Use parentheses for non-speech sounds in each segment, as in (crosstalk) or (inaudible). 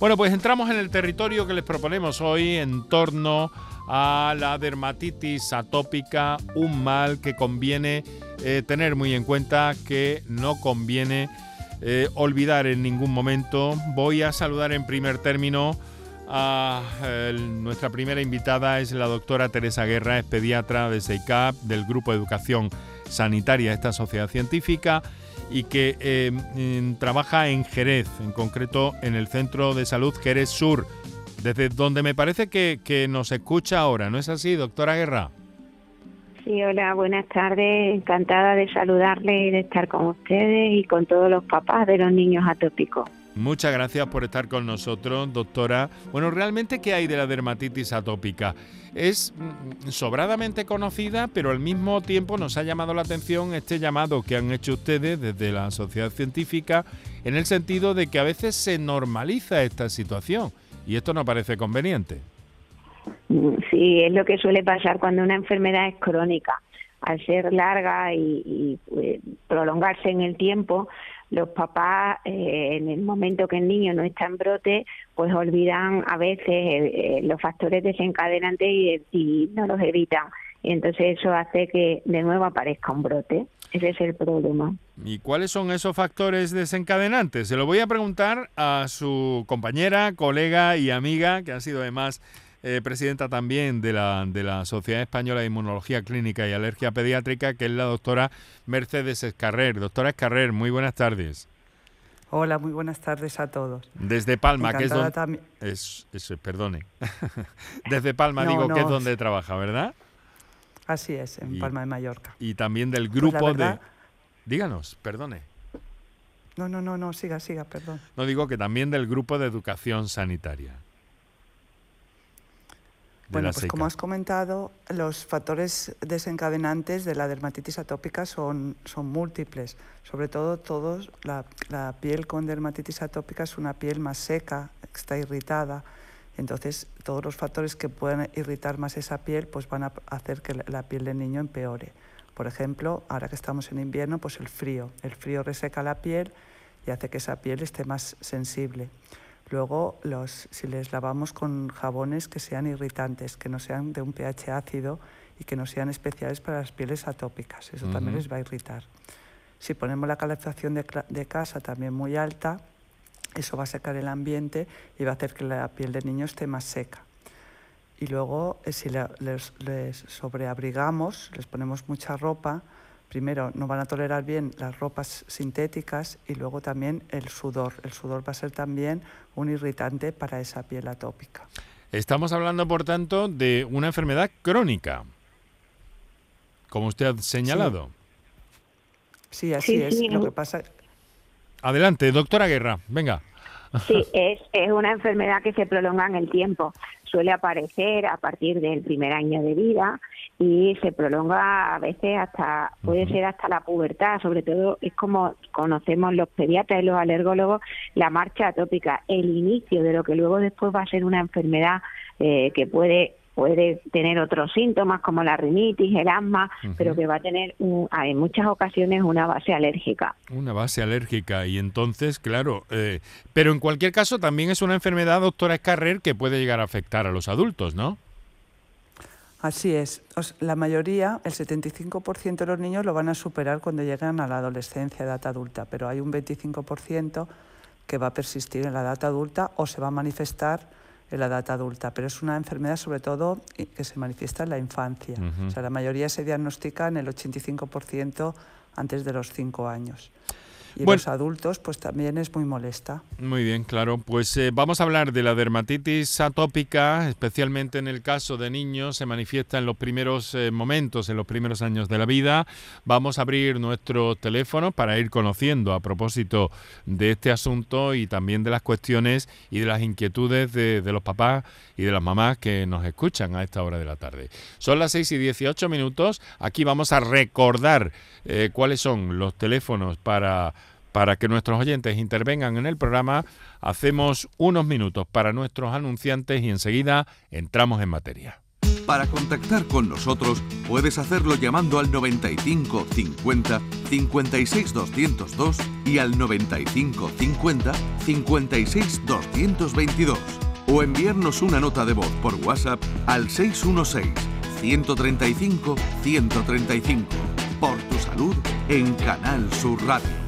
Bueno, pues entramos en el territorio que les proponemos hoy en torno a la dermatitis atópica, un mal que conviene eh, tener muy en cuenta, que no conviene eh, olvidar en ningún momento. Voy a saludar en primer término a nuestra primera invitada, es la doctora Teresa Guerra, es pediatra de SEICAP, del Grupo Educación Sanitaria de esta sociedad científica y que eh, trabaja en Jerez, en concreto en el Centro de Salud Jerez Sur, desde donde me parece que, que nos escucha ahora, ¿no es así, doctora Guerra? Sí, hola, buenas tardes. Encantada de saludarle y de estar con ustedes y con todos los papás de los niños atópicos. Muchas gracias por estar con nosotros, doctora. Bueno, realmente, ¿qué hay de la dermatitis atópica? Es mm, sobradamente conocida, pero al mismo tiempo nos ha llamado la atención este llamado que han hecho ustedes desde la sociedad científica, en el sentido de que a veces se normaliza esta situación y esto no parece conveniente. Sí, es lo que suele pasar cuando una enfermedad es crónica. Al ser larga y, pues, prolongarse en el tiempo, los papás eh, en el momento que el niño no está en brote, pues olvidan a veces eh, eh, los factores desencadenantes y, no los evitan. Y entonces eso hace que de nuevo aparezca un brote. Ese es el problema. ¿Y cuáles son esos factores desencadenantes? Se lo voy a preguntar a su compañera, colega y amiga, que ha sido además eh, presidenta también de la, de la Sociedad Española de Inmunología Clínica y Alergia Pediátrica, que es la doctora Mercedes Escarrer. Doctora Escarrer, muy buenas tardes. Hola, muy buenas tardes a todos. Desde Palma, que es donde... Es, perdone. (laughs) Desde Palma digo que es donde trabaja, ¿verdad? Así es, en Palma de Mallorca. Y también del pues grupo de... Díganos, perdone. No, no, no, no, siga, siga, perdón. No digo que también del grupo de educación sanitaria. Bueno, pues como has comentado, los factores desencadenantes de la dermatitis atópica son, son múltiples. Sobre todo, todos, la, la, piel con dermatitis atópica es una piel más seca, está irritada. Entonces, todos los factores que puedan irritar más esa piel pues van a hacer que la piel del niño empeore. Por ejemplo, ahora que estamos en invierno, pues el frío. El frío reseca la piel y hace que esa piel esté más sensible. Luego, los, si les lavamos con jabones que sean irritantes, que no sean de un pH ácido y que no sean especiales para las pieles atópicas, eso también les va a irritar. Si ponemos la calefacción de, casa también muy alta, eso va a secar el ambiente y va a hacer que la piel del niño esté más seca. Y luego, eh, si les, les sobreabrigamos, les ponemos mucha ropa, primero no van a tolerar bien las ropas sintéticas y luego también el sudor. El sudor va a ser también un irritante para esa piel atópica. Estamos hablando, por tanto, de una enfermedad crónica, como usted ha señalado. Sí, así es. Lo que pasa... Adelante, doctora Guerra, venga. Sí, es, es una enfermedad que se prolonga en el tiempo. Suele aparecer a partir del primer año de vida y se prolonga a veces hasta, puede ser hasta la pubertad, sobre todo es como conocemos los pediatras y los alergólogos, la marcha atópica, el inicio de lo que luego después va a ser una enfermedad eh, que puede puede tener otros síntomas como la rinitis, el asma, pero que va a tener en muchas ocasiones una base alérgica. Una base alérgica y entonces, claro, eh, pero en cualquier caso también es una enfermedad, doctora Escarrer, que puede llegar a afectar a los adultos, ¿no? Así es. La mayoría, el 75% de los niños lo van a superar cuando llegan a la adolescencia, edad adulta, pero hay un 25% que va a persistir en la edad adulta o se va a manifestar en la edad adulta, pero es una enfermedad sobre todo que se manifiesta en la infancia. O sea, la mayoría se diagnostica en el 85% antes de los 5 años. Y bueno, los adultos, pues también es muy molesta. Muy bien, claro. Pues eh, vamos a hablar de la dermatitis atópica, especialmente en el caso de niños, se manifiesta en los primeros eh, momentos, en los primeros años de la vida. Vamos a abrir nuestro teléfono para ir conociendo a propósito de este asunto y también de las cuestiones y de las inquietudes de, los papás y de las mamás que nos escuchan a esta hora de la tarde. Son las 6 y 18 minutos. Aquí vamos a recordar eh, cuáles son los teléfonos para para que nuestros oyentes intervengan en el programa, hacemos unos minutos para nuestros anunciantes y enseguida entramos en materia. Para contactar con nosotros puedes hacerlo llamando al 95 50 56 202 y al 95 50 56 222 o enviarnos una nota de voz por WhatsApp al 616 135 135. Por tu salud en Canal Sur Radio.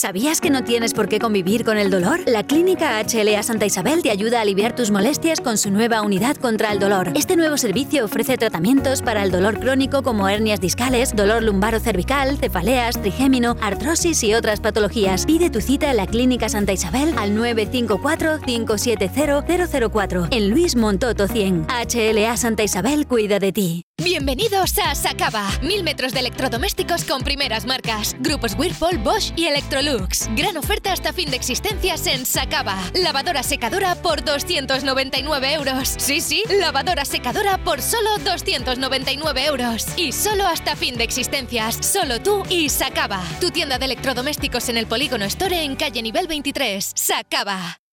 ¿Sabías que no tienes por qué convivir con el dolor? La Clínica HLA Santa Isabel te ayuda a aliviar tus molestias con su nueva unidad contra el dolor. Este nuevo servicio ofrece tratamientos para el dolor crónico como hernias discales, dolor lumbaro cervical, cefaleas, trigémino, artrosis y otras patologías. Pide tu cita en la Clínica Santa Isabel al 954-570-004 en Luis Montoto 100. HLA Santa Isabel cuida de ti. Bienvenidos a Sacaba. Mil metros de electrodomésticos con primeras marcas. Grupos Whirlpool, Bosch y Electrolux. Gran oferta hasta fin de existencias en Sacaba. Lavadora secadora por 299 euros. Sí, sí, lavadora secadora por solo 299 euros. Y solo hasta fin de existencias. Solo tú y Sacaba. Tu tienda de electrodomésticos en el Polígono Store en calle nivel 23. Sacaba.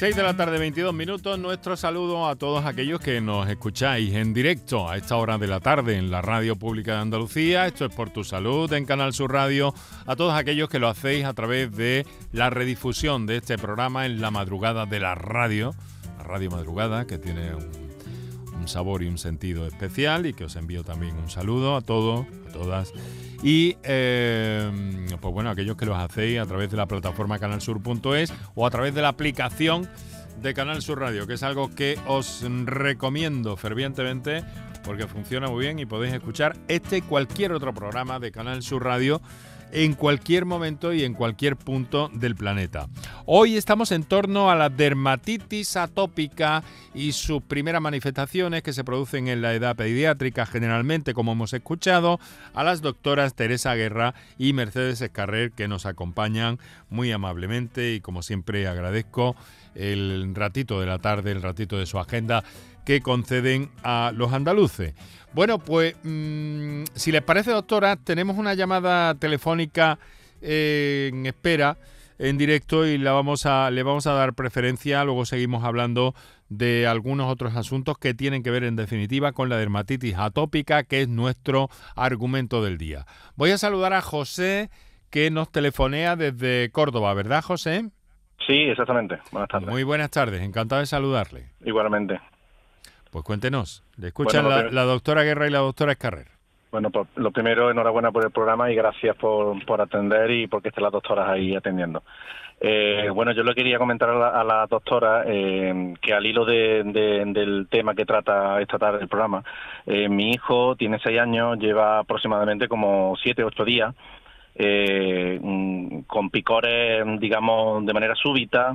6 de la tarde, 22 minutos. Nuestro saludo a todos aquellos que nos escucháis en directo a esta hora de la tarde en la Radio Pública de Andalucía. Esto es por tu salud en Canal Sur Radio. A todos aquellos que lo hacéis a través de la redifusión de este programa en la madrugada de la radio. La radio madrugada que tiene un, un sabor y un sentido especial y que os envío también un saludo a todos, a todas. Y eh, pues bueno, aquellos que los hacéis a través de la plataforma canalsur.es o a través de la aplicación de Canal Sur Radio, que es algo que os recomiendo fervientemente porque funciona muy bien y podéis escuchar este y cualquier otro programa de Canal Sur Radio en cualquier momento y en cualquier punto del planeta. Hoy estamos en torno a la dermatitis atópica y sus primeras manifestaciones que se producen en la edad pediátrica generalmente, como hemos escuchado, a las doctoras Teresa Guerra y Mercedes Escarrer que nos acompañan muy amablemente y como siempre agradezco el ratito de la tarde, el ratito de su agenda que conceden a los andaluces. Bueno, pues mm, si les parece, doctora, tenemos una llamada telefónica eh, en espera en directo y la vamos a, le vamos a dar preferencia. Luego seguimos hablando de algunos otros asuntos que tienen que ver en definitiva con la dermatitis atópica, que es nuestro argumento del día. Voy a saludar a José, que nos telefonea desde Córdoba, ¿verdad, José? Sí, exactamente. Buenas tardes. Muy buenas tardes, encantado de saludarle. Igualmente. Pues cuéntenos, le escuchan la, doctora Guerra y la doctora Escarrer. Bueno, pues lo primero, enhorabuena por el programa y gracias por, por atender y porque estén las doctoras ahí atendiendo. Eh, bueno, yo le quería comentar a la, doctora eh, que al hilo del tema que trata esta tarde el programa, eh, mi hijo tiene seis años, lleva aproximadamente como siete, ocho días mm, con picores, digamos, de manera súbita,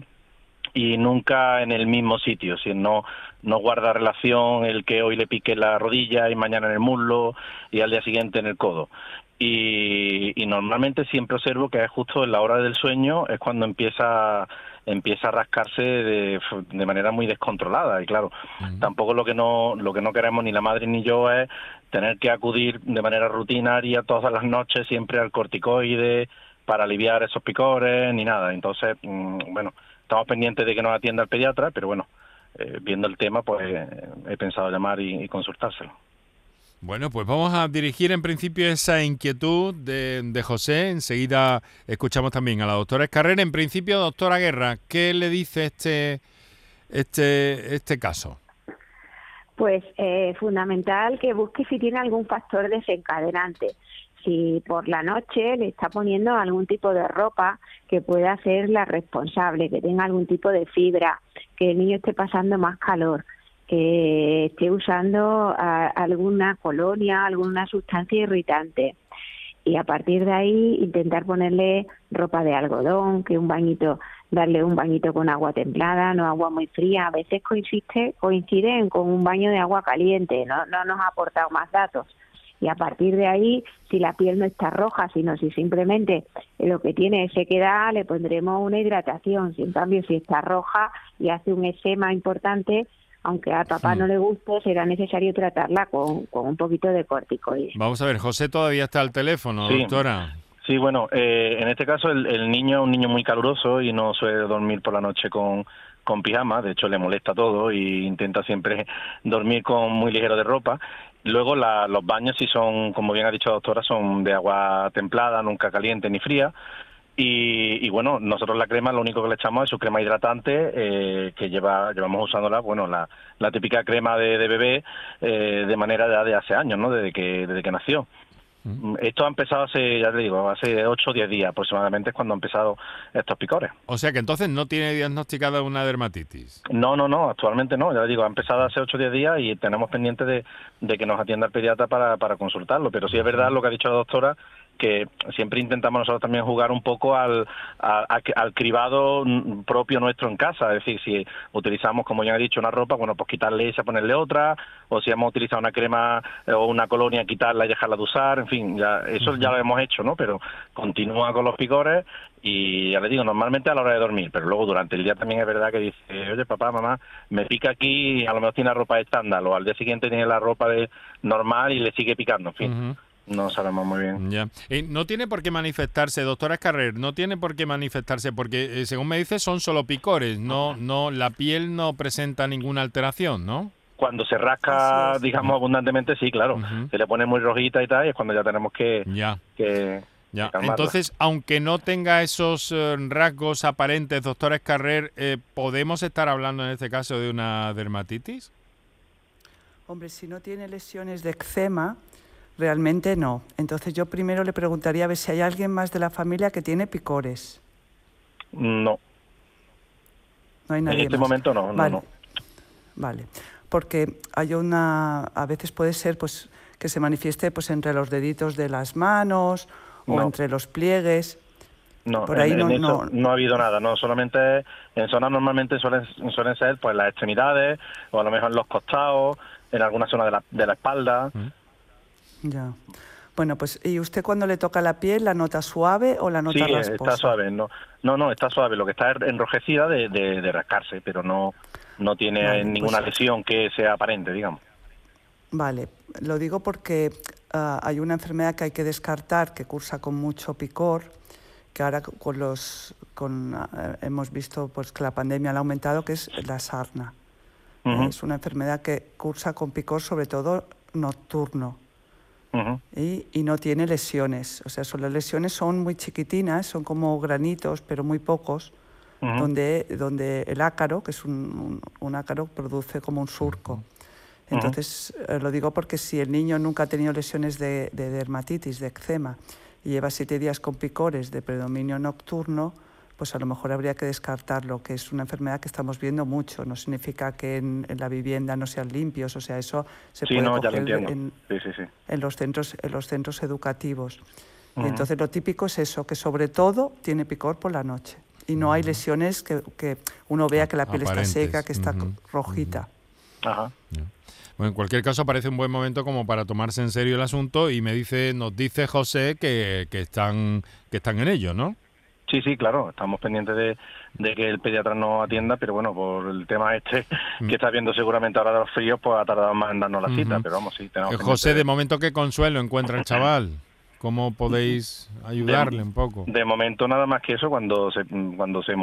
y nunca en el mismo sitio, si no, no guarda relación el que hoy le pique la rodilla y mañana en el muslo y al día siguiente en el codo. Y, normalmente siempre observo que es justo en la hora del sueño es cuando empieza empieza a rascarse de, de manera muy descontrolada. Y claro tampoco lo que no lo que no queremos ni la madre ni yo es tener que acudir de manera rutinaria todas las noches siempre al corticoide para aliviar esos picores ni nada. Entonces mm, bueno estamos pendientes de que nos atienda el pediatra, pero bueno, eh, viendo el tema, pues eh, he pensado llamar y, consultárselo. Bueno, pues vamos a dirigir en principio esa inquietud de, de, José. Enseguida escuchamos también a la doctora Escarrera. En principio, doctora Guerra, ¿qué le dice este, este, este caso? Pues eh, fundamental que busque si tiene algún factor desencadenante si por la noche le está poniendo algún tipo de ropa que pueda ser la responsable, que tenga algún tipo de fibra, que el niño esté pasando más calor, que esté usando alguna colonia, alguna sustancia irritante. Y a partir de ahí intentar ponerle ropa de algodón, que un bañito, darle un bañito con agua templada, no agua muy fría. A veces coincide, coinciden con un baño de agua caliente, no, no nos ha aportado más datos y a partir de ahí, si la piel no está roja, sino si simplemente lo que tiene es sequedad, le pondremos una hidratación. Si en cambio si está roja y hace un esquema importante, aunque a papá no le guste, será necesario tratarla con, un poquito de corticoides. Vamos a ver, José todavía está al teléfono, doctora. Sí, bueno, eh, en este caso el, el niño es un niño muy caluroso y no suele dormir por la noche con, con pijama, de hecho le molesta todo y intenta siempre dormir con muy ligero de ropa. Luego los baños, si son, como bien ha dicho la doctora, son de agua templada, nunca caliente ni fría. Y, bueno, nosotros la crema lo único que le echamos es su crema hidratante eh, que lleva llevamos usándola, bueno, la, la típica crema de, bebé eh, de manera de, de hace años, ¿no? Desde que, desde que nació. Mm, esto ha empezado hace, ya te digo, hace 8 o 10 días aproximadamente es cuando han empezado estos picores. O sea que entonces no tiene diagnosticada una dermatitis. No, no, no, actualmente no, ya te digo, ha empezado hace 8 o 10 días y tenemos pendiente de, de que nos atienda el pediatra para, para consultarlo. Pero sí es verdad lo que ha dicho la doctora, que siempre intentamos nosotros también jugar un poco al, al, cribado propio nuestro en casa. Es decir, si utilizamos, como ya he dicho, una ropa, bueno, pues quitarle esa, ponerle otra, o si hemos utilizado una crema eh, o una colonia, quitarla y dejarla de usar, en fin, ya eso ya lo hemos hecho, ¿no? Pero continúa con los picores y ya le digo, normalmente a la hora de dormir, pero luego durante el día también es verdad que dice, oye papá, mamá, me pica aquí y a lo mejor tiene la ropa estándar, o al día siguiente tiene la ropa de normal y le sigue picando, en fin. No sabemos muy bien. Ya. no tiene por qué manifestarse, doctora Carrer, no tiene por qué manifestarse porque, eh, según me dice, son solo picores, no, no, la piel no presenta ninguna alteración, ¿no? Cuando se rasca, digamos, abundantemente, sí, claro. Se le pone muy rojita y tal, y es cuando ya tenemos que... Ya. ya. Entonces, aunque no tenga esos eh, rasgos aparentes, doctora Carrer, eh, ¿podemos estar hablando en este caso de una dermatitis? Hombre, si no tiene lesiones de eczema, Realmente no. Entonces yo primero le preguntaría a ver si hay alguien más de la familia que tiene picores. No. No hay nadie En este momento no, vale. Vale. Porque hay una, a veces puede ser pues que se manifieste pues entre los deditos de las manos o entre los pliegues. No, Por ahí no, no, ha habido nada, no, solamente en zonas normalmente suelen, suelen ser pues las extremidades o a lo mejor en los costados, en alguna zona de la, de la espalda. Mm. Ya. Bueno, pues ¿y usted cuando le toca la piel la nota suave o la nota sí, está suave. No, no, no, está suave. Lo que está enrojecida de, de, rascarse, pero no no tiene ninguna pues lesión que sea aparente, digamos. Vale, lo digo porque ah, hay una enfermedad que hay que descartar que cursa con mucho picor, que ahora con los con, ah, hemos visto pues que la pandemia ha aumentado, que es la sarna. Es una enfermedad que cursa con picor sobre todo nocturno. Y, y, no tiene lesiones. O sea, son, las lesiones son muy chiquitinas, son como granitos, pero muy pocos, donde, donde el ácaro, que es un, un, ácaro, produce como un surco. Entonces, eh, lo digo porque si el niño nunca ha tenido lesiones de, de dermatitis, de eczema, y lleva siete días con picores de predominio nocturno, pues a lo mejor habría que descartarlo, que es una enfermedad que estamos viendo mucho. No significa que en, la vivienda no sean limpios, o sea, eso se puede no, en, en, los centros, en los centros educativos. y entonces lo típico es eso, que sobre todo tiene picor por la noche y no hay lesiones que, que uno vea que la piel está seca, que está rojita. Ajá. Bueno, en cualquier caso parece un buen momento como para tomarse en serio el asunto y me dice, nos dice José que, que están que están en ello, ¿no? Sí, sí, claro, estamos pendientes de, que el pediatra nos atienda, pero bueno, por el tema este mm. que está viendo seguramente ahora de los fríos, pues ha tardado más en darnos la cita, pero vamos, sí, tenemos eh, José, de momento, ¿qué consuelo encuentra el (coughs) chaval? ¿Cómo podéis ayudarle un poco? De momento nada más que eso, cuando se, cuando se,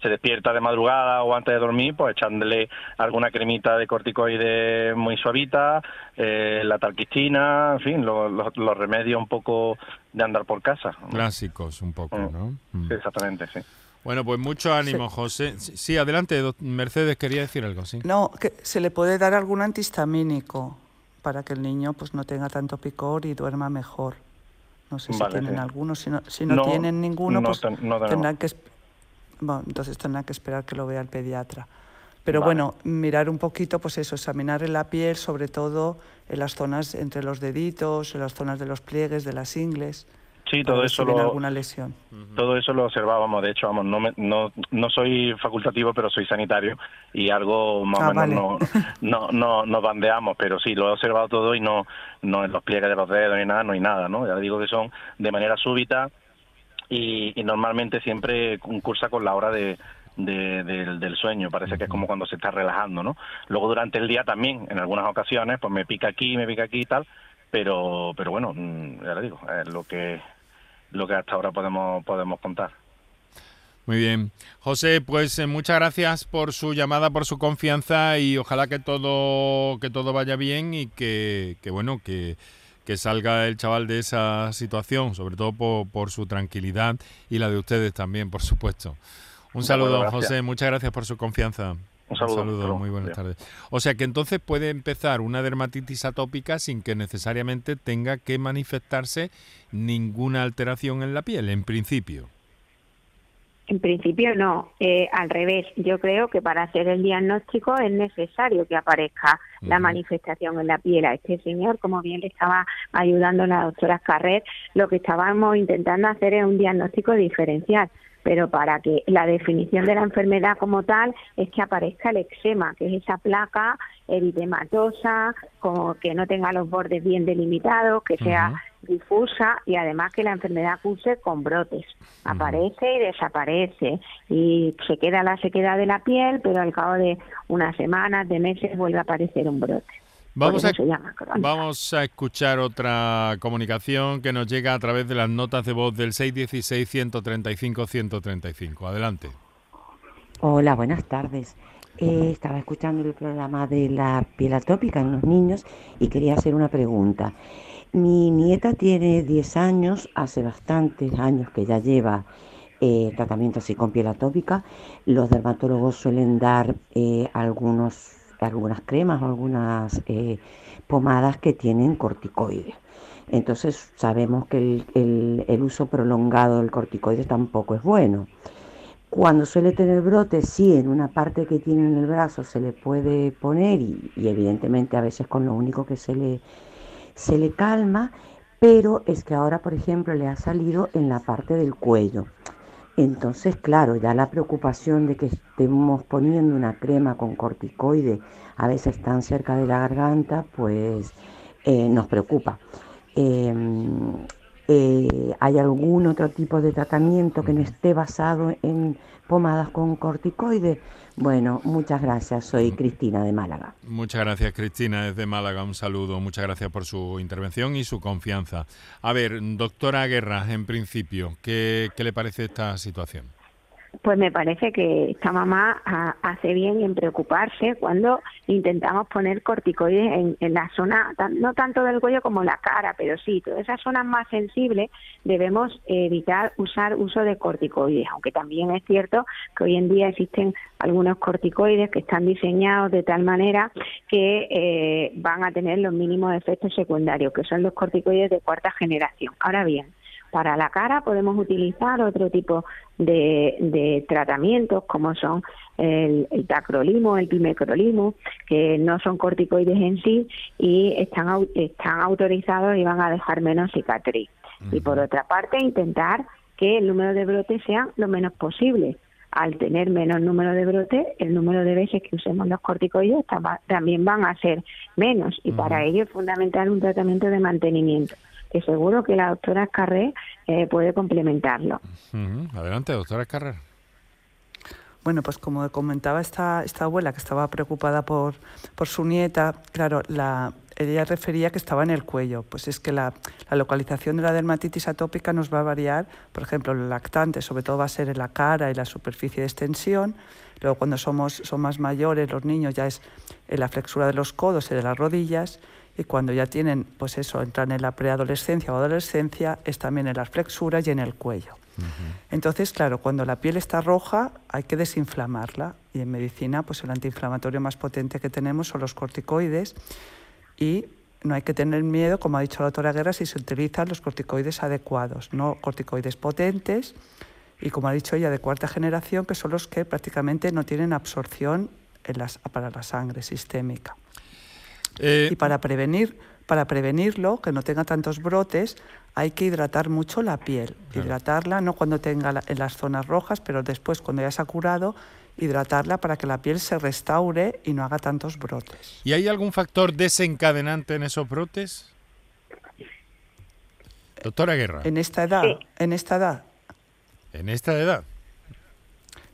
se despierta de madrugada o antes de dormir, pues echándole alguna cremita de corticoide muy suavita, eh, la talquistina, en fin, los remedios un poco de andar por casa. Clásicos un poco, mm. ¿no? Mm. exactamente, sí. Bueno, pues mucho ánimo, José. Sí, adelante, Mercedes quería decir algo, sí. No, que se le puede dar algún antihistamínico para que el niño pues no tenga tanto picor y duerma mejor. No sé si tienen algunos, si no, si no, tienen ninguno, pues tendrán que bueno, entonces tendrán que esperar que lo vea el pediatra. Pero bueno, mirar un poquito, pues eso, examinar en la piel, sobre todo en las zonas entre los deditos, en las zonas de los pliegues, de las ingles. Sí, todo eso lo alguna lesión. Todo eso lo observábamos, de hecho, vamos, no, no, no soy facultativo, pero soy sanitario y algo más o ah, menos no, no, nos bandeamos, pero sí, lo he observado todo y no, no en los pliegues de los dedos ni nada, no hay nada, ¿no? Ya digo que son de manera súbita y, normalmente siempre cursa con la hora de, del, sueño, parece que es como cuando se está relajando, ¿no? Luego durante el día también, en algunas ocasiones, pues me pica aquí, me pica aquí y tal, pero, pero bueno, mm, ya le digo, es lo que lo que hasta ahora podemos, podemos contar. Muy bien. José, pues eh, muchas gracias por su llamada, por su confianza y ojalá que todo, que todo vaya bien y que, que bueno, que, que salga el chaval de esa situación, sobre todo por, por su tranquilidad y la de ustedes también, por supuesto. Un saludo, José. Muchas gracias por su confianza. Un saludo. muy buenas tardes. O sea que entonces puede empezar una dermatitis atópica sin que necesariamente tenga que manifestarse ninguna alteración en la piel, en principio. En principio no, eh, al revés. Yo creo que para hacer el diagnóstico es necesario que aparezca la manifestación en la piel a este señor, como bien le estaba ayudando la doctora Carrer. Lo que estábamos intentando hacer es un diagnóstico diferencial pero para que la definición de la enfermedad como tal es que aparezca el eczema, que es esa placa eritematosa, como que no tenga los bordes bien delimitados, que sea difusa y además que la enfermedad curse con brotes. Aparece y desaparece y se queda la sequedad de la piel, pero al cabo de unas semanas, de meses vuelve a aparecer un brote. Vamos a, vamos a escuchar otra comunicación que nos llega a través de las notas de voz del 616-135-135. Adelante. Hola, buenas tardes. Eh, estaba escuchando el programa de la piel atópica en los niños y quería hacer una pregunta. Mi nieta tiene 10 años, hace bastantes años que ya lleva eh, tratamiento así con piel atópica. Los dermatólogos suelen dar eh, algunos algunas cremas o algunas eh, pomadas que tienen corticoides. Entonces sabemos que el, uso prolongado del corticoide tampoco es bueno. Cuando suele tener brotes, sí, en una parte que tiene en el brazo se le puede poner y, evidentemente a veces con lo único que se le, se le calma, pero es que ahora, por ejemplo, le ha salido en la parte del cuello. Entonces, claro, ya la preocupación de que estemos poniendo una crema con corticoide a veces tan cerca de la garganta, pues eh, nos preocupa. Em, Eh, ¿Hay algún otro tipo de tratamiento que no esté basado en pomadas con corticoides? Bueno, muchas gracias. Soy Cristina de Málaga. Muchas gracias, Cristina, desde Málaga. Un saludo. Muchas gracias por su intervención y su confianza. A ver, doctora Guerra, en principio, ¿qué, qué le parece esta situación? Pues me parece que esta mamá hace bien en preocuparse cuando intentamos poner corticoides en, la zona, no tanto del cuello como la cara, pero sí, todas esas zonas más sensibles debemos evitar usar uso de corticoides, aunque también es cierto que hoy en día existen algunos corticoides que están diseñados de tal manera que eh, van a tener los mínimos efectos secundarios, que son los corticoides de cuarta generación. Ahora bien, para la cara podemos utilizar otro tipo de, tratamientos como son el, tacrolimo, el pimecrolimo, que no son corticoides en sí y están, están autorizados y van a dejar menos cicatriz. Y por otra parte, intentar que el número de brotes sea lo menos posible. Al tener menos número de brotes, el número de veces que usemos los corticoides también van a ser menos. Y para ello es fundamental un tratamiento de mantenimiento que seguro que la doctora Carré eh, puede complementarlo. Adelante, doctora Carré. Bueno, pues como comentaba esta, esta abuela que estaba preocupada por, por su nieta, claro, la, ella refería que estaba en el cuello. Pues es que la, la, localización de la dermatitis atópica nos va a variar. Por ejemplo, el lactante sobre todo va a ser en la cara y la superficie de extensión. Luego cuando somos, son más mayores, los niños ya es en la flexura de los codos y de las rodillas y cuando ya tienen, pues eso, entran en la preadolescencia o adolescencia, es también en las flexuras y en el cuello. Entonces, claro, cuando la piel está roja hay que desinflamarla y en medicina pues el antiinflamatorio más potente que tenemos son los corticoides y no hay que tener miedo, como ha dicho la doctora Guerra, si se utilizan los corticoides adecuados, no corticoides potentes y como ha dicho ella de cuarta generación, que son los que prácticamente no tienen absorción en las, para la sangre sistémica. Eh, y para, prevenir, para prevenirlo, que no tenga tantos brotes, hay que hidratar mucho la piel. Hidratarla, no cuando tenga en las zonas rojas, pero después cuando ya se ha curado, hidratarla para que la piel se restaure y no haga tantos brotes. ¿Y hay algún factor desencadenante en esos brotes? Doctora Guerra. En esta edad, en esta edad. En esta edad.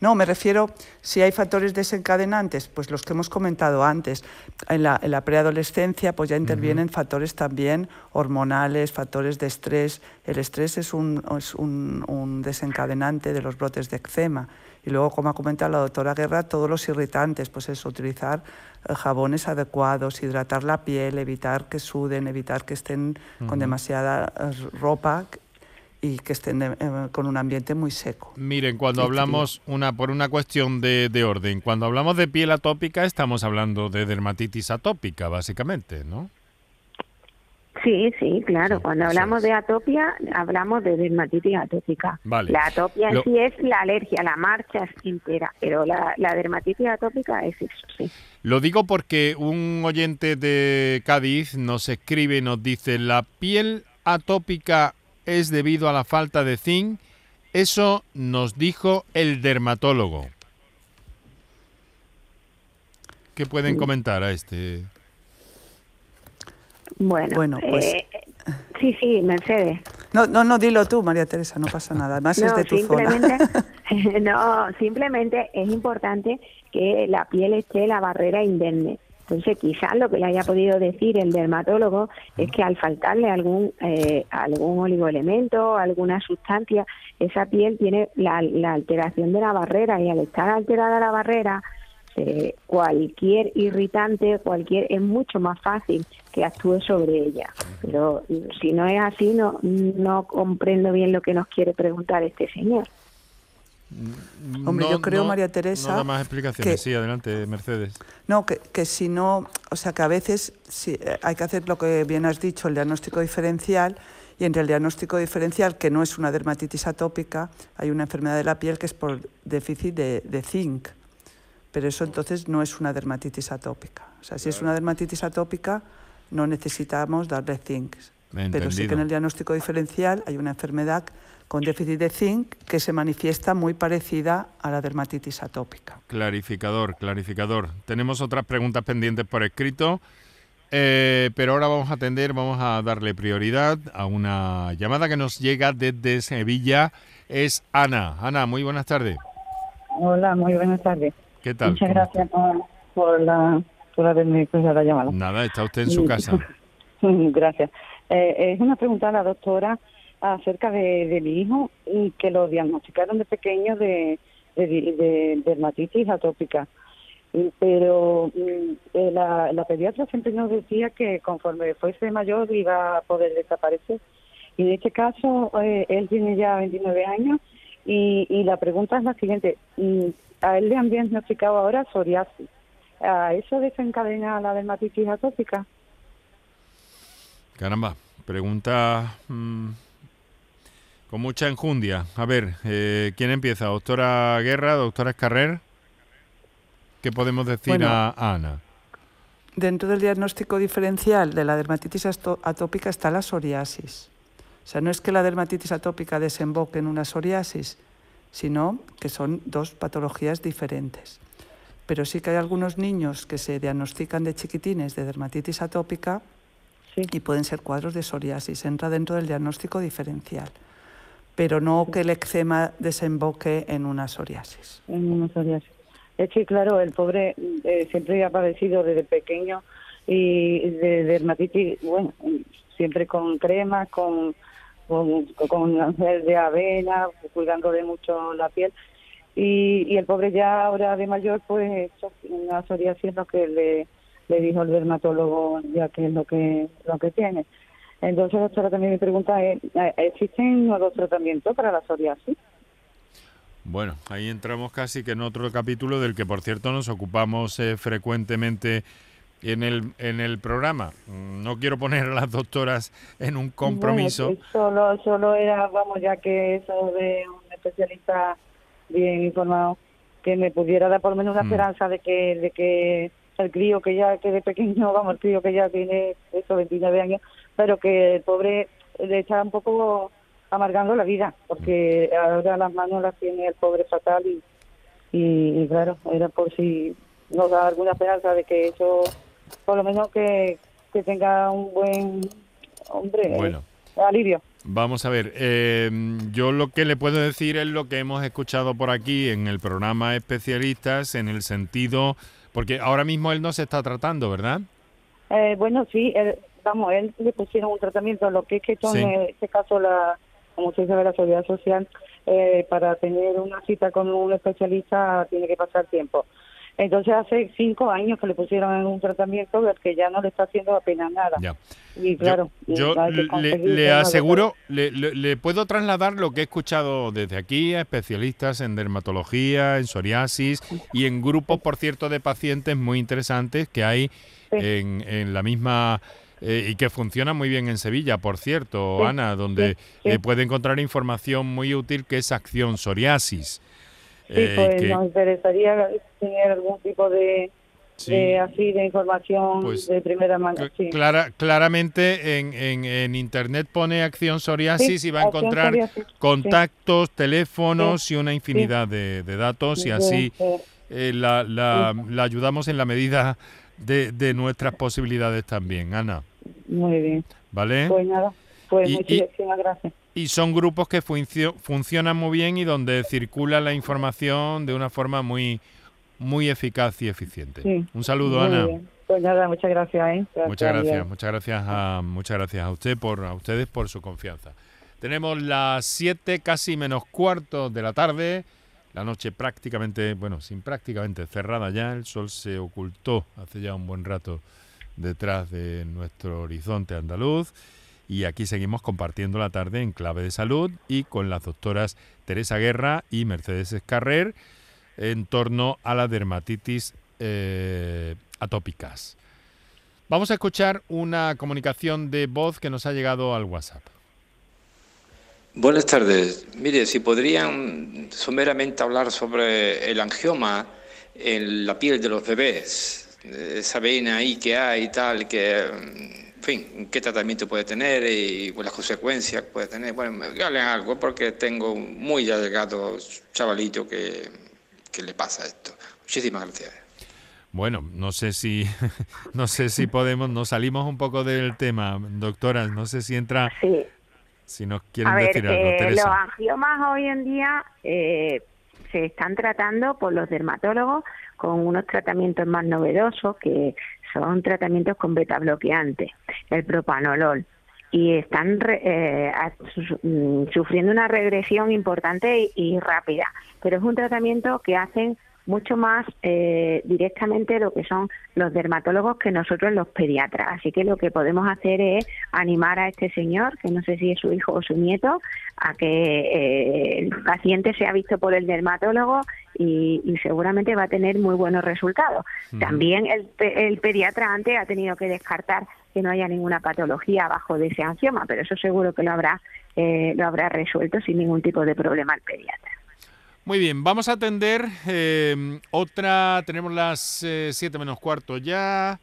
No, me refiero, si hay factores desencadenantes, pues los que hemos comentado antes. En la, preadolescencia, pues ya intervienen factores también hormonales, factores de estrés. El estrés es un, un, desencadenante de los brotes de eczema. Y luego, como ha comentado la doctora Guerra, todos los irritantes, pues eso, utilizar eh, jabones adecuados, hidratar la piel, evitar que suden, evitar que estén con demasiada eh, ropa y que estén eh, con un ambiente muy seco. Miren, cuando hablamos, una por una cuestión de, orden, cuando hablamos de piel atópica estamos hablando de dermatitis atópica, básicamente, ¿no? Sí, sí, claro. Cuando hablamos de atopia, hablamos de dermatitis atópica. La atopia en sí es la alergia, la marcha es entera, pero la, la dermatitis atópica es eso, sí. Lo digo porque un oyente de Cádiz nos escribe, nos dice, la piel atópica es debido a la falta de zinc. Eso nos dijo el dermatólogo. ¿Qué pueden comentar a este? Bueno, pues... Eh, sí, sí, Mercedes. No, no, no, dilo tú, María Teresa, no pasa nada. Además es de tu simplemente, (laughs) (laughs) no, simplemente es importante que la piel esté la barrera indemne. Entonces, quizás lo que le haya podido decir el dermatólogo es que al faltarle algún eh, algún oligoelemento, alguna sustancia, esa piel tiene la, alteración de la barrera y al estar alterada la barrera, eh, cualquier irritante, cualquier es mucho más fácil que actúe sobre ella. Pero si no es así, no no comprendo bien lo que nos quiere preguntar este señor. Hombre, yo creo, María Teresa. No da más explicaciones, sí, adelante, Mercedes. No, que, que, si no, o sea, que a veces eh, hay que hacer lo que bien has dicho, el diagnóstico diferencial, y entre el diagnóstico diferencial, que no es una dermatitis atópica, hay una enfermedad de la piel que es por déficit de, de zinc, pero eso entonces no es una dermatitis atópica. O sea, si es una dermatitis atópica, no necesitamos darle zinc. Pero sí que en el diagnóstico diferencial hay una enfermedad con déficit de zinc que se manifiesta muy parecida a la dermatitis atópica. Clarificador, clarificador. Tenemos otras preguntas pendientes por escrito. eh, pero ahora vamos a atender, vamos a darle prioridad a una llamada que nos llega desde Sevilla. Es Ana. Ana, muy buenas tardes. Hola, muy buenas tardes. ¿Qué tal? Muchas gracias por, por, la, por haberme cruzado la llamada. Nada, está usted en su casa. (laughs) gracias. Eh, es una pregunta a la doctora acerca de, de mi hijo y que lo diagnosticaron de pequeño de, de, de dermatitis atópica pero mm, eh, la, la pediatra siempre nos decía que conforme fuese mayor iba a poder desaparecer. Y en este caso, eh, él tiene ya 29 años y, y la pregunta es la siguiente. Mm, a él le han diagnosticado ahora psoriasis. ¿A ¿Eso desencadena la dermatitis atópica? Caramba, pregunta mm, con mucha enjundia. A ver, eh, ¿quién empieza? ¿Doctora Guerra, doctora Escarrer? ¿Qué podemos decir a, Ana? Dentro del diagnóstico diferencial de la dermatitis atópica está la psoriasis. O sea, no es que la dermatitis atópica desemboque en una psoriasis, sino que son dos patologías diferentes. Pero sí que hay algunos niños que se diagnostican de chiquitines de dermatitis atópica y pueden ser cuadros de psoriasis. Entra dentro del diagnóstico diferencial. Pero no que el eczema desemboque en una psoriasis. En una psoriasis. Es que, claro, el pobre eh, siempre ha padecido desde pequeño y de dermatitis, bueno, siempre con crema, con con, con de avena, cuidándole mucho la piel. Y, y el pobre ya ahora de mayor, pues una psoriasis es lo que le, le dijo el dermatólogo, ya que es lo que, lo que tiene. Entonces, doctora, también mi pregunta es, ¿existen nuevos tratamientos para la psoriasis? Bueno, ahí entramos casi que en otro capítulo del que, por cierto, nos ocupamos eh, frecuentemente en el, en el programa. No quiero poner a las doctoras en un compromiso. solo, solo era, vamos, ya que eso de un especialista bien informado, que me pudiera dar por lo menos una mm. esperanza de que, de que el crío que ya, que de pequeño, vamos, el crío que ya tiene eso, 29 años, pero que el pobre le está un poco amargando la vida, porque ahora las manos las tiene el pobre fatal y, y, claro, era por si nos da alguna esperanza de que eso, por lo menos que, que tenga un buen, hombre, bueno. alivio. Vamos a ver, eh, yo lo que le puedo decir es lo que hemos escuchado por aquí en el programa especialistas, en el sentido, porque ahora mismo él no se está tratando, ¿verdad? Eh, bueno, sí, él le pusieron un tratamiento, lo que es que en este caso la, como se dice de la seguridad social, eh, para tener una cita con un especialista tiene que pasar tiempo. Entonces hace cinco años que le pusieron en un tratamiento del que ya no le está haciendo apenas nada. Y claro, yo, le, aseguro, le, le, puedo trasladar lo que he escuchado desde aquí a especialistas en dermatología, en psoriasis y en grupos, por cierto, de pacientes muy interesantes que hay en, en la misma eh, y que funciona muy bien en Sevilla, por cierto, Ana, donde eh, puede encontrar información muy útil que es Acción Psoriasis. Sí, eh, pues nos interesaría tener algún tipo de, así de información pues, de primera mano. Clara, claramente en, en, internet pone Acción Psoriasis y va a encontrar contactos, teléfonos y una infinidad de, datos y así la, la, la ayudamos en la medida de, de nuestras posibilidades también, Ana. Muy bien. ¿Vale? Pues nada, pues muchísimas gracias. Y son grupos que funcionan muy bien y donde circula la información de una forma muy muy eficaz y eficiente. Un saludo, Ana. Pues nada, muchas gracias, ¿eh? muchas gracias, muchas gracias a muchas gracias a usted por a ustedes por su confianza. Tenemos las 7 casi menos cuarto de la tarde. La noche prácticamente, bueno, sin prácticamente cerrada ya, el sol se ocultó hace ya un buen rato detrás de nuestro horizonte andaluz y aquí seguimos compartiendo la tarde en clave de salud y con las doctoras Teresa Guerra y Mercedes Escarrer en torno a la dermatitis eh, atópicas. Vamos a escuchar una comunicación de voz que nos ha llegado al WhatsApp. Buenas tardes. Mire, si podrían someramente hablar sobre el angioma en la piel de los bebés, esa vena ahí que hay y tal, que, en fin, qué tratamiento puede tener y las consecuencias que puede tener. Bueno, me hablen algo porque tengo un muy allegado chavalito que, que le pasa esto. Muchísimas gracias. Bueno, no sé si (laughs) no sé si podemos, nos salimos un poco del tema, doctora, no sé si entra si nos quieren A ver, decir algo, eh, Teresa. los angiomas hoy en día eh, se están tratando por los dermatólogos con unos tratamientos más novedosos que son tratamientos con beta bloqueantes, el propanolol y están re- eh, su- mm, sufriendo una regresión importante y, y rápida, pero es un tratamiento que hacen mucho más eh, directamente lo que son los dermatólogos que nosotros los pediatras. Así que lo que podemos hacer es animar a este señor, que no sé si es su hijo o su nieto, a que eh, el paciente sea visto por el dermatólogo y, y seguramente va a tener muy buenos resultados. También el, el pediatra antes ha tenido que descartar que no haya ninguna patología abajo de ese angioma, pero eso seguro que lo habrá eh, lo habrá resuelto sin ningún tipo de problema el pediatra. Muy bien, vamos a atender eh, otra, tenemos las 7 menos cuarto ya.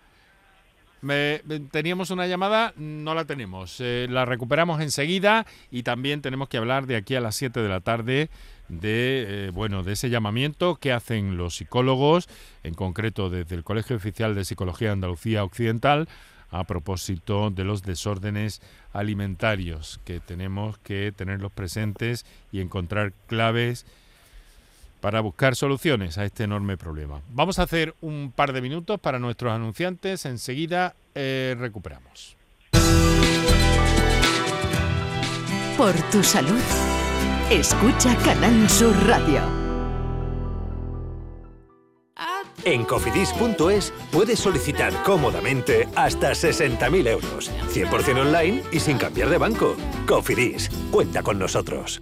Me- teníamos una llamada, no la tenemos. Eh, la recuperamos enseguida y también tenemos que hablar de aquí a las 7 de la tarde de eh, bueno de ese llamamiento que hacen los psicólogos, en concreto desde el Colegio Oficial de Psicología de Andalucía Occidental, a propósito de los desórdenes alimentarios que tenemos que tenerlos presentes y encontrar claves para buscar soluciones a este enorme problema. Vamos a hacer un par de minutos para nuestros anunciantes, enseguida eh, recuperamos. Por tu salud. Escucha Canal Sur Radio. En cofidis.es puedes solicitar cómodamente hasta 60.000 euros, 100% online y sin cambiar de banco. Cofidis, cuenta con nosotros.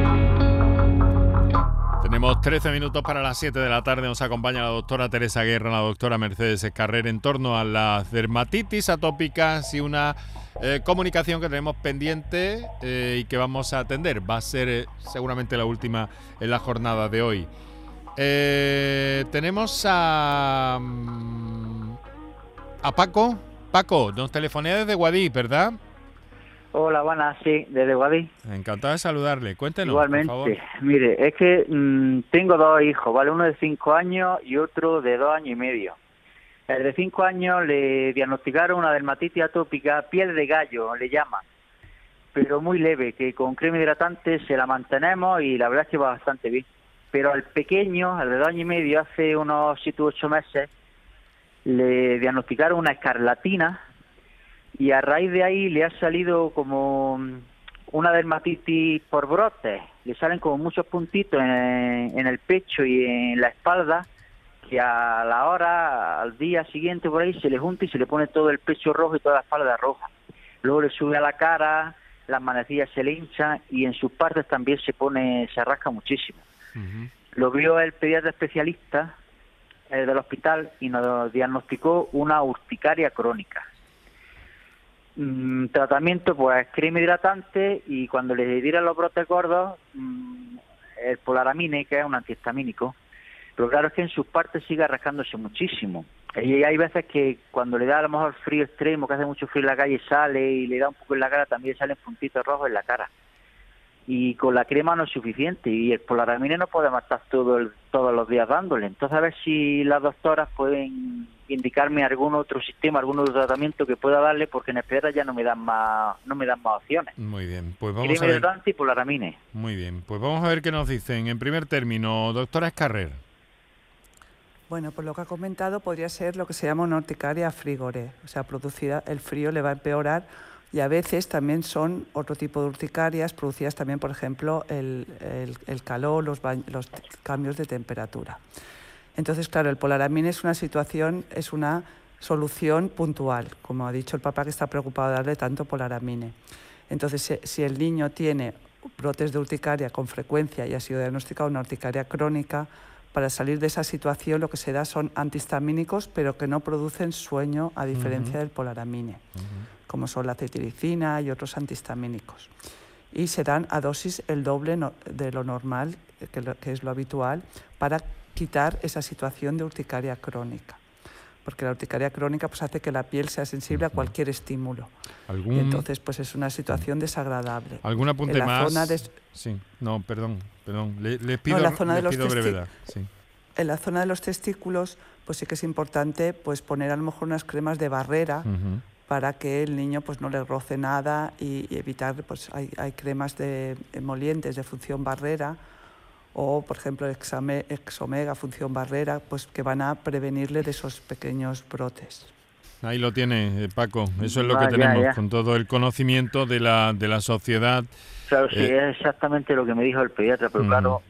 Tenemos 13 minutos para las 7 de la tarde. Nos acompaña la doctora Teresa Guerra, la doctora Mercedes Escarrer en torno a las dermatitis atópicas y una eh, comunicación que tenemos pendiente eh, y que vamos a atender. Va a ser eh, seguramente la última en la jornada de hoy. Tenemos a, mm, a Paco. Paco, nos telefonea desde Guadix, ¿verdad? Hola, buenas, sí, desde Guadí. Encantado de saludarle. Cuéntenos, Igualmente, por favor. mire, es que mm, tengo dos hijos, ¿vale? Uno de cinco años y otro de dos años y medio. El de cinco años le diagnosticaron una dermatitis atópica, piel de gallo, le llaman, pero muy leve, que con crema hidratante se la mantenemos y la verdad es que va bastante bien. Pero al pequeño, al de dos años y medio, hace unos siete u ocho meses, le diagnosticaron una escarlatina y a raíz de ahí le ha salido como una dermatitis por brotes. Le salen como muchos puntitos en, en el pecho y en la espalda que a la hora, al día siguiente por ahí se le junta y se le pone todo el pecho rojo y toda la espalda roja. Luego le sube a la cara, las manecillas se le hinchan y en sus partes también se pone, se rasca muchísimo. Lo vio el pediatra especialista eh, del hospital y nos diagnosticó una urticaria crónica. Mm, tratamiento, pues crema hidratante y cuando le dieran los brotes gordos, mm, el polaramine, que es un antihistamínico. Pero claro es que en sus partes sigue rascándose muchísimo. Y hay veces que cuando le da a lo mejor frío extremo, que hace mucho frío en la calle, sale y le da un poco en la cara, también salen puntitos rojos en la cara. Y con la crema no es suficiente y el polaramine no podemos estar todo el- todos los días dándole. Entonces a ver si las doctoras pueden indicarme algún otro sistema, algún otro tratamiento que pueda darle, porque en el pediatra ya no me dan más, no me dan más opciones. Muy bien, pues vamos a ver. y polaramine. Muy bien, pues vamos a ver qué nos dicen. En primer término, doctora Escarrer. Bueno, pues lo que ha comentado podría ser lo que se llama una urticaria frigore, o sea, producida, el frío le va a empeorar y a veces también son otro tipo de urticarias producidas también, por ejemplo, el, el- el calor, los, los cambios de temperatura. Entonces, claro, el polaramine es una situación, es una solución puntual, como ha dicho el papá que está preocupado de darle tanto polaramine. Entonces, si, el niño tiene brotes de urticaria con frecuencia y ha sido diagnosticado una urticaria crónica, para salir de esa situación lo que se da son antihistamínicos, pero que no producen sueño a diferencia del polaramine, como son la cetiricina y otros antihistamínicos. Y se dan a dosis el doble no- de lo normal, que, lo- que es lo habitual, para quitar esa situación de urticaria crónica. Porque la urticaria crónica pues, hace que la piel sea sensible a cualquier estímulo. ¿Algún- Y entonces pues, es una situación desagradable. ¿Algún apunte En la más? zona de- Sí, no, perdón, perdón. Le- pido, en la zona de los pido brevedad. Sí. En la zona de los testículos, pues sí que es importante pues poner a lo mejor unas cremas de barrera para que el niño pues no le roce nada y, y evitar, pues hay, hay cremas de emolientes de función barrera o por ejemplo exame, exomega función barrera, pues que van a prevenirle de esos pequeños brotes. Ahí lo tiene, eh, Paco. Eso es lo Ah, que ya, tenemos, ya. con todo el conocimiento de la, de la sociedad. Claro, sí, Eh, es exactamente lo que me dijo el pediatra, pero Ujú. claro,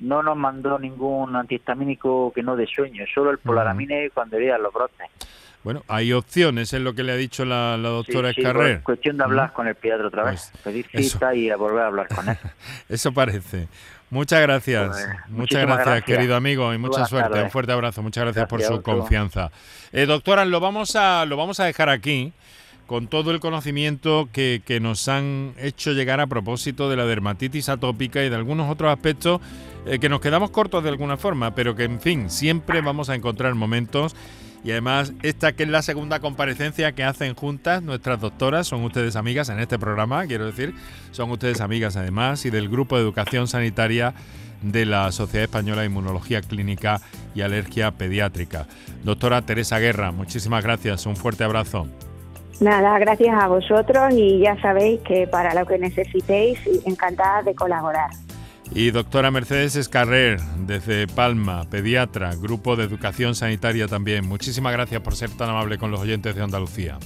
no nos mandó ningún antihistamínico que no dé sueño, solo el polaramine cuando le dan los brotes. Bueno, hay opciones, es lo que le ha dicho la, la doctora Sí, sí, Escarrer. pues, cuestión de hablar con el pediatra otra vez, pedir Pues, eso. cita y a volver a hablar con él. (laughs) Eso parece. Muchas gracias. Pues, muchas gracias, gracias. querido amigo, y mucha Buenas suerte. tardes. Un fuerte abrazo. Muchas gracias, por su confianza. Eh, doctora, lo vamos, a, lo vamos a dejar aquí con todo el conocimiento que, que nos han hecho llegar a propósito de la dermatitis atópica y de algunos otros aspectos eh, que nos quedamos cortos de alguna forma, pero que, en fin, siempre vamos a encontrar momentos. Y además, esta que es la segunda comparecencia que hacen juntas nuestras doctoras, son ustedes amigas en este programa, quiero decir, son ustedes amigas además, y del Grupo de Educación Sanitaria de la Sociedad Española de Inmunología Clínica y Alergia Pediátrica. Doctora Teresa Guerra, muchísimas gracias, un fuerte abrazo. Nada, gracias a vosotros y ya sabéis que para lo que necesitéis, encantada de colaborar. Y doctora Mercedes Escarrer, desde Palma, pediatra, Grupo de Educación Sanitaria también. Muchísimas gracias por ser tan amable con los oyentes de Andalucía.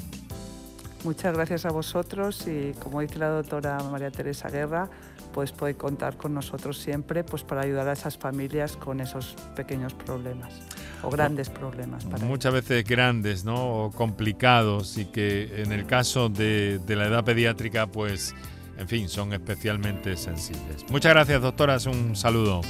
Muchas gracias a vosotros y como dice la doctora María Teresa Guerra, pues puede contar con nosotros siempre pues para ayudar a esas familias con esos pequeños problemas o grandes problemas para ellos. Muchas veces grandes, ¿no? O complicados y que en el caso de, de la edad pediátrica, pues, en fin, son especialmente sensibles. Muchas gracias, doctoras. Un saludo.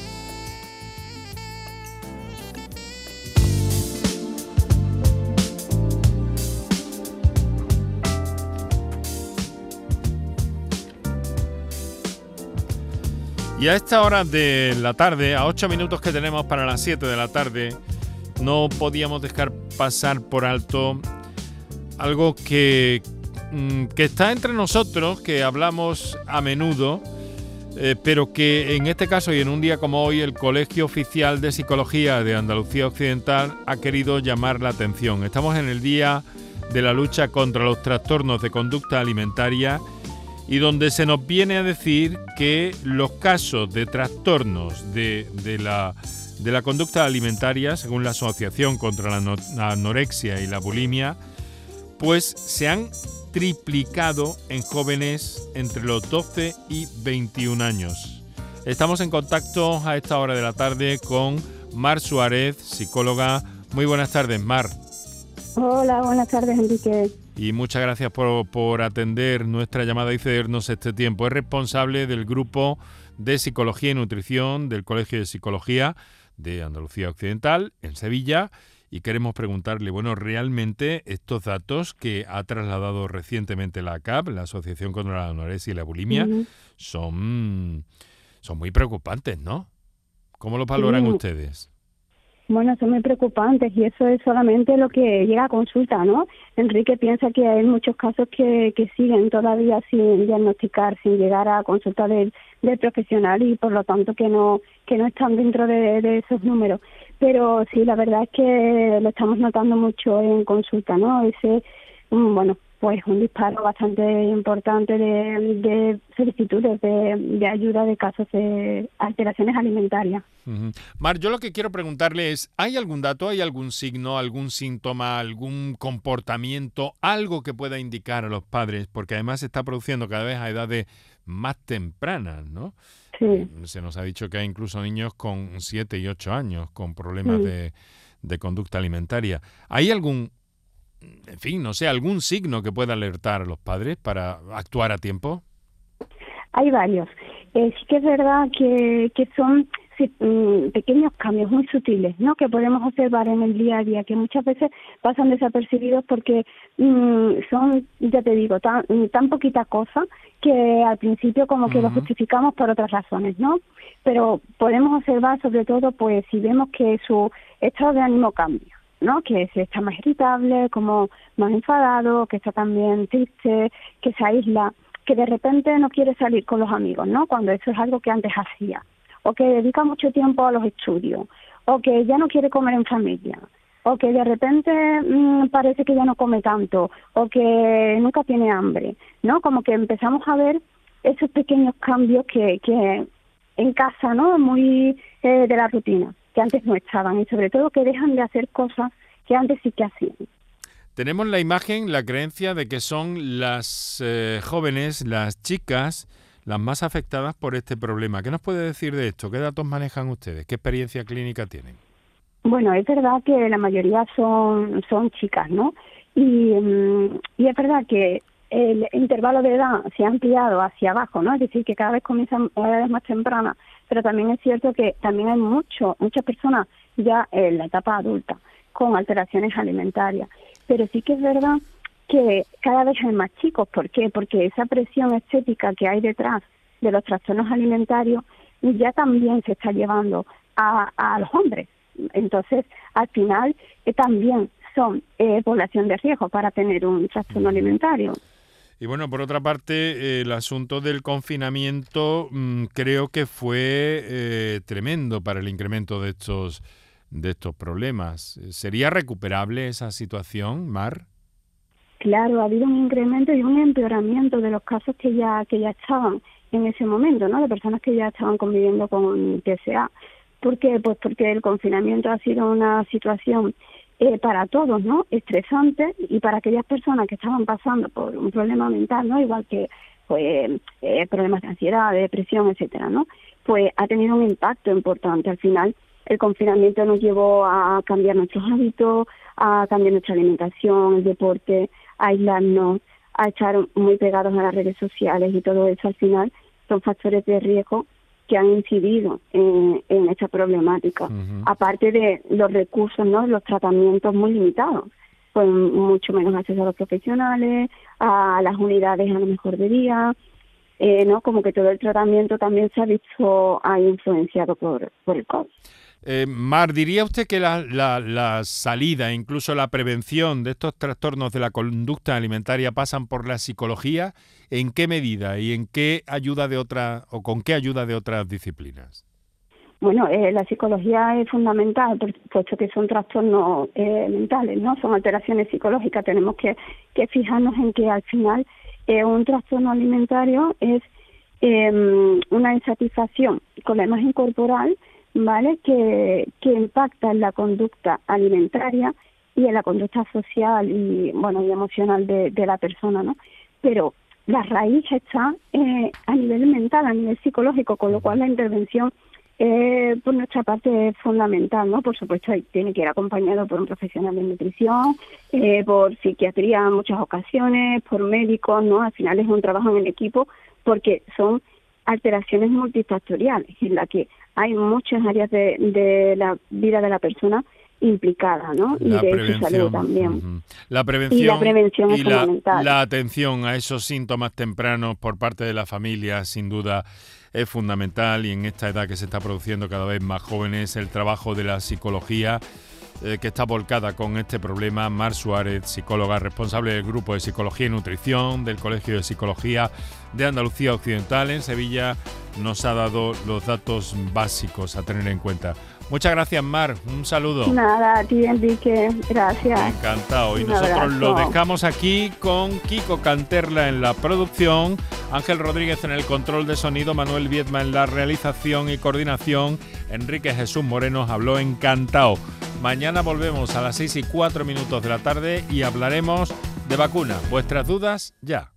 Y a esta hora de la tarde, a 8 minutos que tenemos para las 7 de la tarde, no podíamos dejar pasar por alto algo que, que está entre nosotros, que hablamos a menudo, eh, pero que en este caso y en un día como hoy el Colegio Oficial de Psicología de Andalucía Occidental ha querido llamar la atención. Estamos en el día de la lucha contra los trastornos de conducta alimentaria y donde se nos viene a decir que los casos de trastornos de, la, de la conducta alimentaria, según la Asociación contra la, Anorexia y la Bulimia, pues se han triplicado en jóvenes entre los 12 y 21 años. Estamos en contacto a esta hora de la tarde con Mar Suárez, psicóloga. Muy buenas tardes, Mar. Hola, buenas tardes, Enrique. Y muchas gracias por, por atender nuestra llamada y cedernos este tiempo. Es responsable del grupo de Psicología y Nutrición del Colegio de Psicología de Andalucía Occidental, en Sevilla, y queremos preguntarle, bueno, realmente estos datos que ha trasladado recientemente la ACAP, la Asociación contra la Anorexia y la Bulimia, son, son muy preocupantes, ¿no? ¿Cómo lo valoran ustedes? Bueno, son muy preocupantes y eso es solamente lo que llega a consulta, ¿no? Enrique piensa que hay muchos casos que, que siguen todavía sin diagnosticar, sin llegar a consulta del, del profesional y por lo tanto que no que no están dentro de, de esos números. Pero sí, la verdad es que lo estamos notando mucho en consulta, ¿no? Ese, mm, bueno, pues un disparo bastante importante de, solicitudes de, ayuda de casos de alteraciones alimentarias. Mar, yo lo que quiero preguntarle es, ¿hay algún dato, hay algún signo, algún síntoma, algún comportamiento, algo que pueda indicar a los padres? Porque además se está produciendo cada vez a edades más tempranas, ¿no? Sí. Se nos ha dicho que hay incluso niños con 7 y 8 años con problemas de, de conducta alimentaria. ¿Hay algún en fin, no sé, algún signo que pueda alertar a los padres para actuar a tiempo? Hay varios. Eh, sí que es verdad que, que son pequeños cambios muy sutiles, ¿no? Que podemos observar en el día a día, que muchas veces pasan desapercibidos porque mm, son, ya te digo, tan, tan poquita cosa que al principio como que lo justificamos por otras razones, ¿no? Pero podemos observar sobre todo, pues, si vemos que su estado de ánimo cambia ¿no? Que se está más irritable, como más enfadado, que está también triste, que se aísla, que de repente no quiere salir con los amigos, ¿no? Cuando eso es algo que antes hacía, o que dedica mucho tiempo a los estudios, o que ya no quiere comer en familia, o que de repente mm, parece que ya no come tanto, o que nunca tiene hambre, ¿no? Como que empezamos a ver esos pequeños cambios que, que en casa, ¿no? Muy eh, de la rutina que antes no estaban y sobre todo que dejan de hacer cosas que antes sí que hacían. Tenemos la imagen, la creencia de que son las eh, jóvenes, las chicas, las más afectadas por este problema. ¿Qué nos puede decir de esto? ¿Qué datos manejan ustedes? ¿Qué experiencia clínica tienen? Bueno, es verdad que la mayoría son, son chicas, ¿no? Y, mm, es verdad que el intervalo de edad se ha ampliado hacia abajo, ¿no? Es decir, que cada vez comienzan edades más tempranas pero también es cierto que también hay mucho, muchas personas ya en la etapa adulta con alteraciones alimentarias. Pero sí que es verdad que cada vez hay más chicos. ¿Por qué? Porque esa presión estética que hay detrás de los trastornos alimentarios ya también se está llevando a, los hombres. Entonces, al final, eh, también son eh, población de riesgo para tener un trastorno alimentario. Y bueno, por otra parte, el asunto del confinamiento mm, creo que fue eh, tremendo para el incremento de estos de estos problemas. ¿Sería recuperable esa situación, Mar? Claro, ha habido un incremento y un empeoramiento de los casos que ya que ya estaban en ese momento, ¿no? De personas que ya estaban conviviendo con TSA. ¿Por qué? Pues porque el confinamiento ha sido una situación eh, para todos, ¿no? Estresante y para aquellas personas que estaban pasando por un problema mental, ¿no? Igual que pues eh, problemas de ansiedad, de depresión, etcétera, ¿no? Pues ha tenido un impacto importante. Al final, el confinamiento nos llevó a cambiar nuestros hábitos, a cambiar nuestra alimentación, el deporte, aislarnos, a estar muy pegados a las redes sociales y todo eso al final son factores de riesgo que han incidido en, esta problemática, aparte de los recursos, ¿no? los tratamientos muy limitados, pues mucho menos acceso a los profesionales, a las unidades a lo mejor de día, eh, ¿no? como que todo el tratamiento también se ha visto ha influenciado por, por el COVID. Eh, Mar, ¿diría usted que la, la, salida, incluso la prevención de estos trastornos de la conducta alimentaria pasan por la psicología? ¿En qué medida y en qué ayuda de otra o con qué ayuda de otras disciplinas? Bueno, eh, la psicología es fundamental, puesto que son trastornos eh, mentales, ¿no? Son alteraciones psicológicas. Tenemos que, que fijarnos en que al final eh, un trastorno alimentario es em, una insatisfacción con la imagen corporal ¿vale? Que, que impacta en la conducta alimentaria y en la conducta social y, bueno, y emocional de, de la persona, ¿no? Pero la raíz está eh, a nivel mental, a nivel psicológico, con lo cual la intervención eh, por nuestra parte es fundamental, ¿no? Por supuesto, tiene que ir acompañado por un profesional de nutrición, eh, por psiquiatría en muchas ocasiones, por médicos, ¿no? Al final es un trabajo en el equipo porque son alteraciones multifactoriales en la que hay muchas áreas de, la vida de la persona implicada, ¿no? Y de su salud también. La prevención y la prevención es fundamental. La atención a esos síntomas tempranos por parte de la familia, sin duda, es fundamental y en esta edad que se está produciendo cada vez más jóvenes, el trabajo de la psicología eh, que está volcada con este problema. Mar Suárez, psicóloga responsable del grupo de Psicología y Nutrición del Colegio de Psicología de Andalucía Occidental en Sevilla, nos ha dado los datos básicos a tener en cuenta. Muchas gracias, Mar. Un saludo. Nada, a ti, Enrique. Gracias. Encantado. Y nosotros lo dejamos aquí con Kiko Canterla en la producción, Ángel Rodríguez en el control de sonido, Manuel Viedma en la realización y coordinación, Enrique Jesús Moreno habló encantado. Mañana volvemos a las 6 y 4 minutos de la tarde y hablaremos de vacuna. Vuestras dudas ya.